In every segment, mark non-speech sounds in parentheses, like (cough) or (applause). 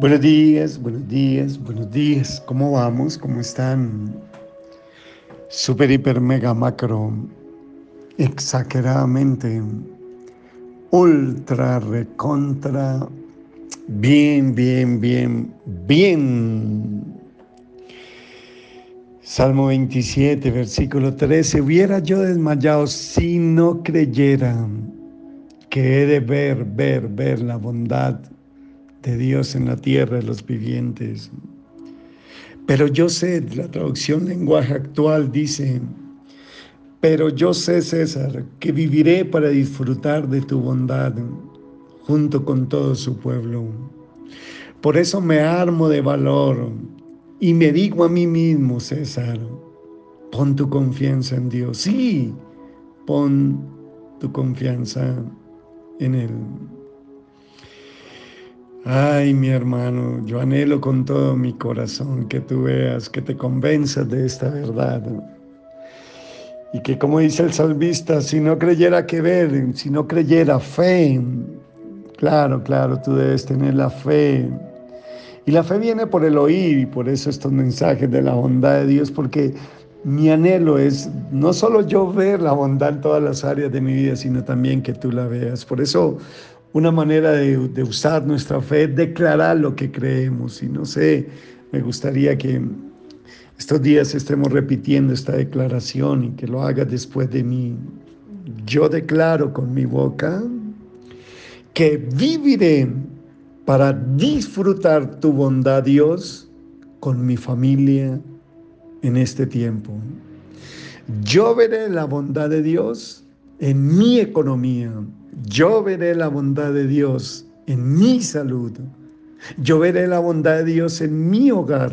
Buenos días, buenos días, buenos días. ¿Cómo vamos? ¿Cómo están? Super, hiper, mega, macro, exageradamente, ultra, recontra, bien, bien, bien, bien. Salmo 27, versículo 13. Hubiera yo desmayado si no creyera que he de ver, ver, ver la bondad Dios en la tierra de los vivientes. Pero yo sé, la traducción lenguaje actual dice, pero yo sé, César, que viviré para disfrutar de tu bondad junto con todo su pueblo. Por eso me armo de valor y me digo a mí mismo, César, pon tu confianza en Dios. Sí, pon tu confianza en Él. Ay, mi hermano, yo anhelo con todo mi corazón que tú veas, que te convenzas de esta verdad. Y que como dice el salvista, si no creyera que ver, si no creyera fe, claro, claro, tú debes tener la fe. Y la fe viene por el oír y por eso estos mensajes de la bondad de Dios, porque mi anhelo es no solo yo ver la bondad en todas las áreas de mi vida, sino también que tú la veas. Por eso una manera de, usar nuestra fe declarar lo que creemos. Y no sé, me gustaría que estos días estemos repitiendo esta declaración y que lo hagas después de mí. Yo declaro con mi boca que viviré para disfrutar tu bondad, Dios, con mi familia en este tiempo. Yo veré la bondad de Dios en mi economía, yo veré la bondad de Dios en mi salud. Yo veré la bondad de Dios en mi hogar.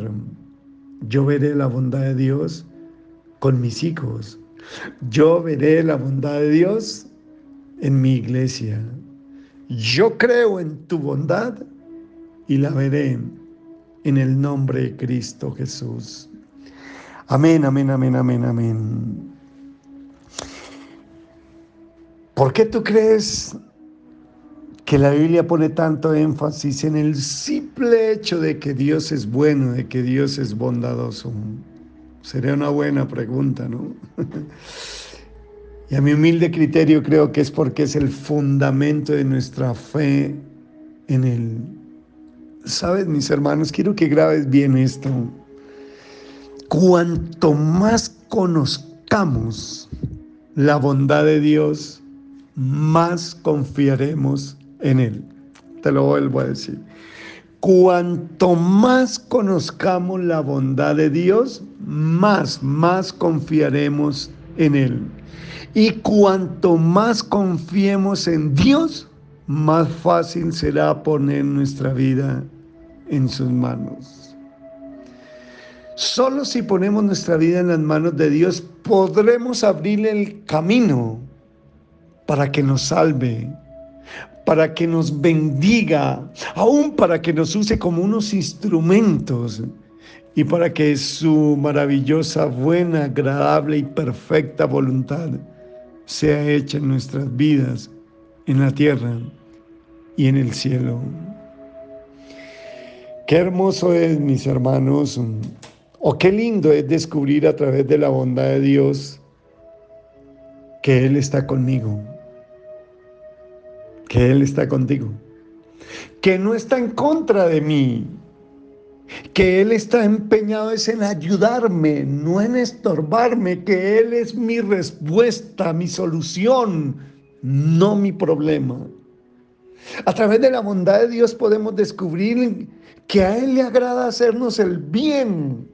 Yo veré la bondad de Dios con mis hijos. Yo veré la bondad de Dios en mi iglesia. Yo creo en tu bondad y la veré en el nombre de Cristo Jesús. Amén, amén, amén, amén, amén. ¿Por qué tú crees que la Biblia pone tanto énfasis en el simple hecho de que Dios es bueno, de que Dios es bondadoso? Sería una buena pregunta, ¿no? (laughs) y a mi humilde criterio creo que es porque es el fundamento de nuestra fe en Él. Sabes, mis hermanos, quiero que grabes bien esto. Cuanto más conozcamos la bondad de Dios, más confiaremos en Él. Te lo vuelvo a decir. Cuanto más conozcamos la bondad de Dios, más, más confiaremos en Él. Y cuanto más confiemos en Dios, más fácil será poner nuestra vida en sus manos. Solo si ponemos nuestra vida en las manos de Dios podremos abrirle el camino para que nos salve, para que nos bendiga, aún para que nos use como unos instrumentos y para que su maravillosa, buena, agradable y perfecta voluntad sea hecha en nuestras vidas, en la tierra y en el cielo. Qué hermoso es, mis hermanos, o qué lindo es descubrir a través de la bondad de Dios que Él está conmigo que Él está contigo, que no está en contra de mí, que Él está empeñado es en ayudarme, no en estorbarme, que Él es mi respuesta, mi solución, no mi problema. A través de la bondad de Dios podemos descubrir que a Él le agrada hacernos el bien,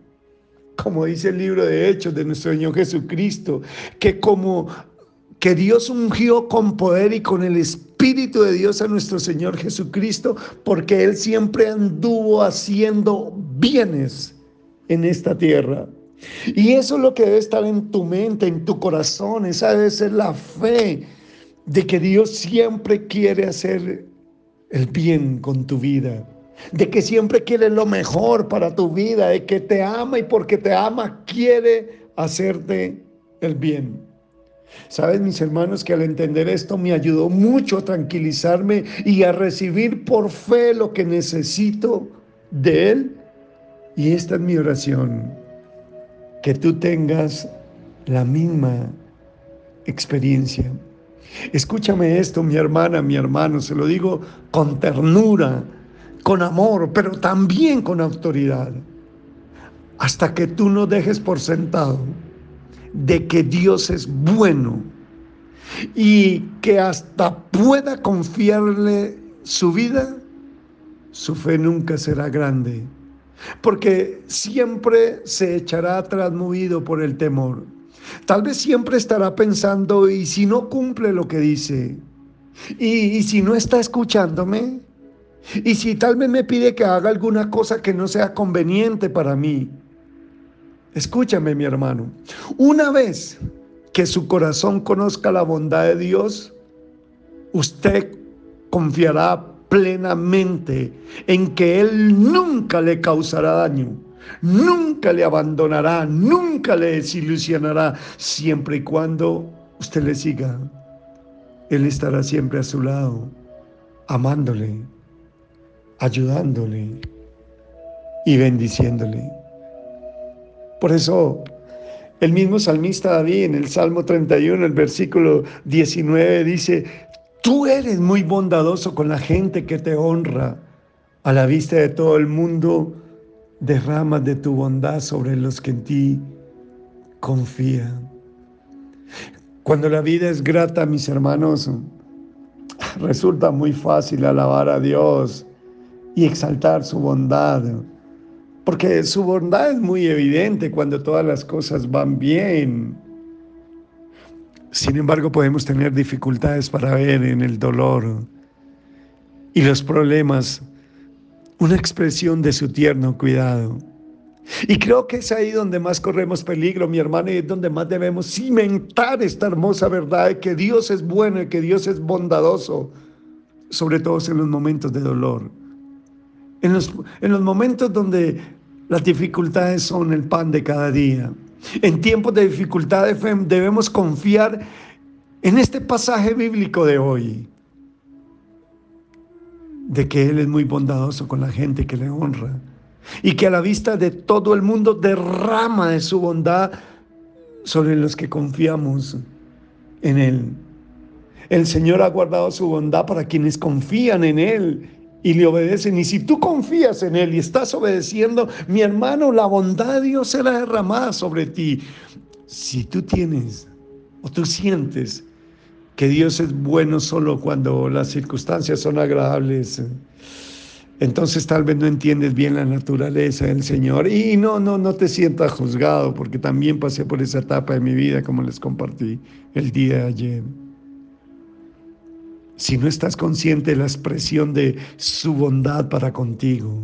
como dice el libro de Hechos de nuestro Señor Jesucristo, que como que Dios ungió con poder y con el Espíritu de Dios a nuestro Señor Jesucristo, porque Él siempre anduvo haciendo bienes en esta tierra. Y eso es lo que debe estar en tu mente, en tu corazón, esa debe ser la fe de que Dios siempre quiere hacer el bien con tu vida, de que siempre quiere lo mejor para tu vida, de que te ama y porque te ama quiere hacerte el bien. Sabes, mis hermanos, que al entender esto me ayudó mucho a tranquilizarme y a recibir por fe lo que necesito de Él. Y esta es mi oración, que tú tengas la misma experiencia. Escúchame esto, mi hermana, mi hermano, se lo digo con ternura, con amor, pero también con autoridad. Hasta que tú no dejes por sentado de que Dios es bueno y que hasta pueda confiarle su vida, su fe nunca será grande, porque siempre se echará atrás movido por el temor. Tal vez siempre estará pensando, ¿y si no cumple lo que dice? ¿Y, si no está escuchándome? ¿Y si tal vez me pide que haga alguna cosa que no sea conveniente para mí? Escúchame, mi hermano. Una vez que su corazón conozca la bondad de Dios, usted confiará plenamente en que Él nunca le causará daño, nunca le abandonará, nunca le desilusionará, siempre y cuando usted le siga. Él estará siempre a su lado, amándole, ayudándole y bendiciéndole. Por eso el mismo salmista David en el Salmo 31, el versículo 19 dice, tú eres muy bondadoso con la gente que te honra. A la vista de todo el mundo, derramas de tu bondad sobre los que en ti confían. Cuando la vida es grata, mis hermanos, resulta muy fácil alabar a Dios y exaltar su bondad porque su bondad es muy evidente cuando todas las cosas van bien. Sin embargo, podemos tener dificultades para ver en el dolor y los problemas una expresión de su tierno cuidado. Y creo que es ahí donde más corremos peligro, mi hermano, y es donde más debemos cimentar esta hermosa verdad de que Dios es bueno y que Dios es bondadoso, sobre todo en los momentos de dolor. En los, en los momentos donde las dificultades son el pan de cada día. En tiempos de dificultades debemos confiar en este pasaje bíblico de hoy, de que Él es muy bondadoso con la gente que le honra y que a la vista de todo el mundo derrama de su bondad sobre los que confiamos en Él. El Señor ha guardado su bondad para quienes confían en Él y le obedecen. Y si tú confías en Él y estás obedeciendo, mi hermano, la bondad de Dios será derramada sobre ti. Si tú tienes o tú sientes que Dios es bueno solo cuando las circunstancias son agradables, entonces tal vez no entiendes bien la naturaleza del Señor. Y no, no, no te sientas juzgado, porque también pasé por esa etapa de mi vida, como les compartí el día de ayer si no estás consciente de la expresión de su bondad para contigo.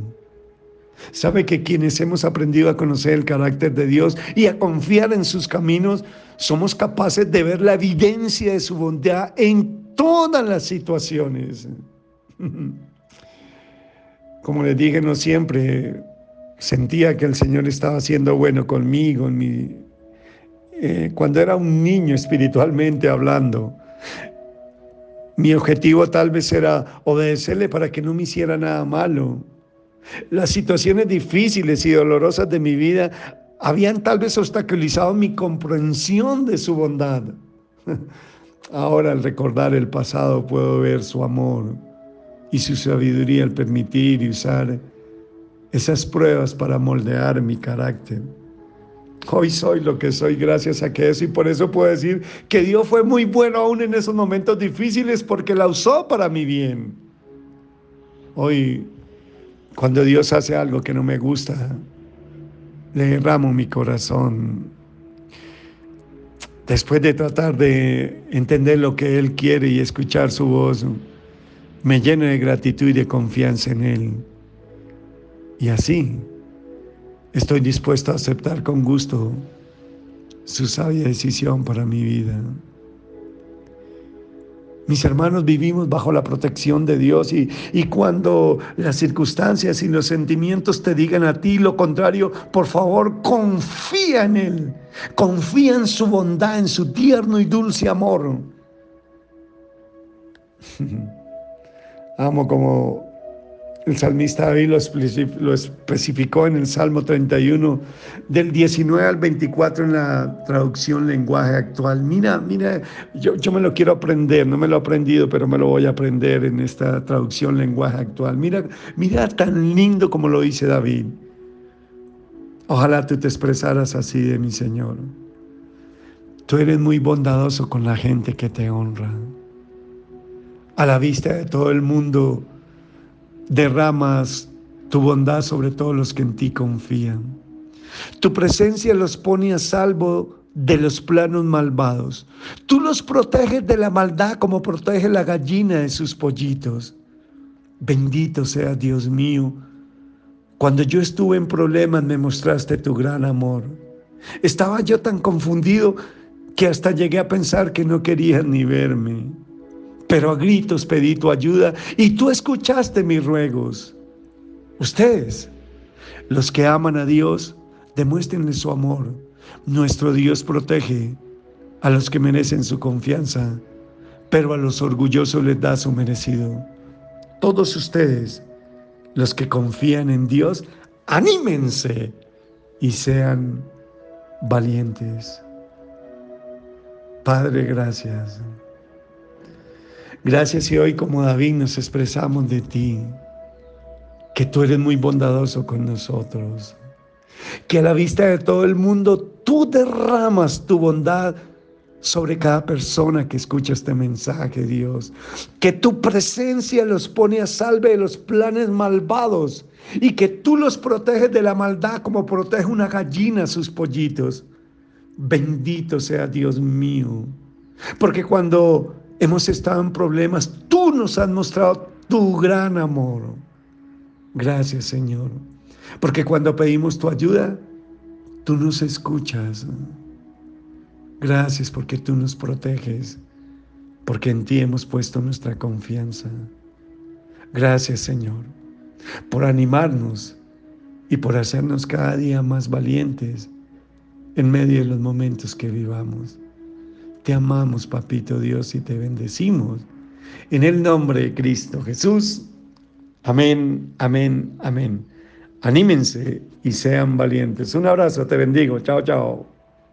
Sabe que quienes hemos aprendido a conocer el carácter de Dios y a confiar en sus caminos, somos capaces de ver la evidencia de su bondad en todas las situaciones. (laughs) Como les dije, no siempre sentía que el Señor estaba siendo bueno conmigo eh, cuando era un niño espiritualmente hablando. Mi objetivo tal vez era obedecerle para que no me hiciera nada malo. Las situaciones difíciles y dolorosas de mi vida habían tal vez obstaculizado mi comprensión de su bondad. (laughs) Ahora al recordar el pasado puedo ver su amor y su sabiduría al permitir y usar esas pruebas para moldear mi carácter. Hoy soy lo que soy gracias a que eso y por eso puedo decir que Dios fue muy bueno aún en esos momentos difíciles porque la usó para mi bien. Hoy, cuando Dios hace algo que no me gusta, le derramo mi corazón. Después de tratar de entender lo que Él quiere y escuchar su voz, me lleno de gratitud y de confianza en Él. Y así Estoy dispuesto a aceptar con gusto su sabia decisión para mi vida. Mis hermanos, vivimos bajo la protección de Dios y, y, cuando las circunstancias y los sentimientos te digan a ti lo contrario, por favor, confía en Él. Confía en su bondad, en su tierno y dulce amor. (laughs) Amo como El salmista David lo especificó en el Salmo 31, del 19 al 24 en la traducción lenguaje actual. Mira, mira, yo, yo me lo quiero aprender, no me lo he aprendido, pero me lo voy a aprender en esta traducción lenguaje actual. Mira, mira tan lindo como lo dice David. Ojalá tú te expresaras así de mi Señor. Tú eres muy bondadoso con la gente que te honra. A la vista de todo el mundo, derramas tu bondad sobre todos los que en ti confían. Tu presencia los pone a salvo de los planos malvados. Tú los proteges de la maldad como protege la gallina de sus pollitos. Bendito sea Dios mío. Cuando yo estuve en problemas me mostraste tu gran amor. Estaba yo tan confundido que hasta llegué a pensar que no querías ni verme pero a gritos pedí tu ayuda y tú escuchaste mis ruegos. Ustedes, los que aman a Dios, demuéstrenle su amor. Nuestro Dios protege a los que merecen su confianza, pero a los orgullosos les da su merecido. Todos ustedes, los que confían en Dios, anímense y sean valientes. Padre, gracias. Gracias y hoy como David nos expresamos de ti, que tú eres muy bondadoso con nosotros, que a la vista de todo el mundo tú derramas tu bondad sobre cada persona que escucha este mensaje, Dios. Que tu presencia los pone a salve de los planes malvados y que tú los proteges de la maldad como protege una gallina a sus pollitos. Bendito sea Dios mío. Porque cuando hemos estado en problemas, tú nos has mostrado tu gran amor. Gracias Señor, porque cuando pedimos tu ayuda, tú nos escuchas. Gracias porque tú nos proteges, porque en ti hemos puesto nuestra confianza. Gracias Señor, por animarnos y por hacernos cada día más valientes en medio de los momentos que vivamos. Te amamos, Papito Dios, y te bendecimos. En el nombre de Cristo Jesús. Amén, amén, amén. Anímense y sean valientes. Un abrazo, te bendigo. Chao, chao.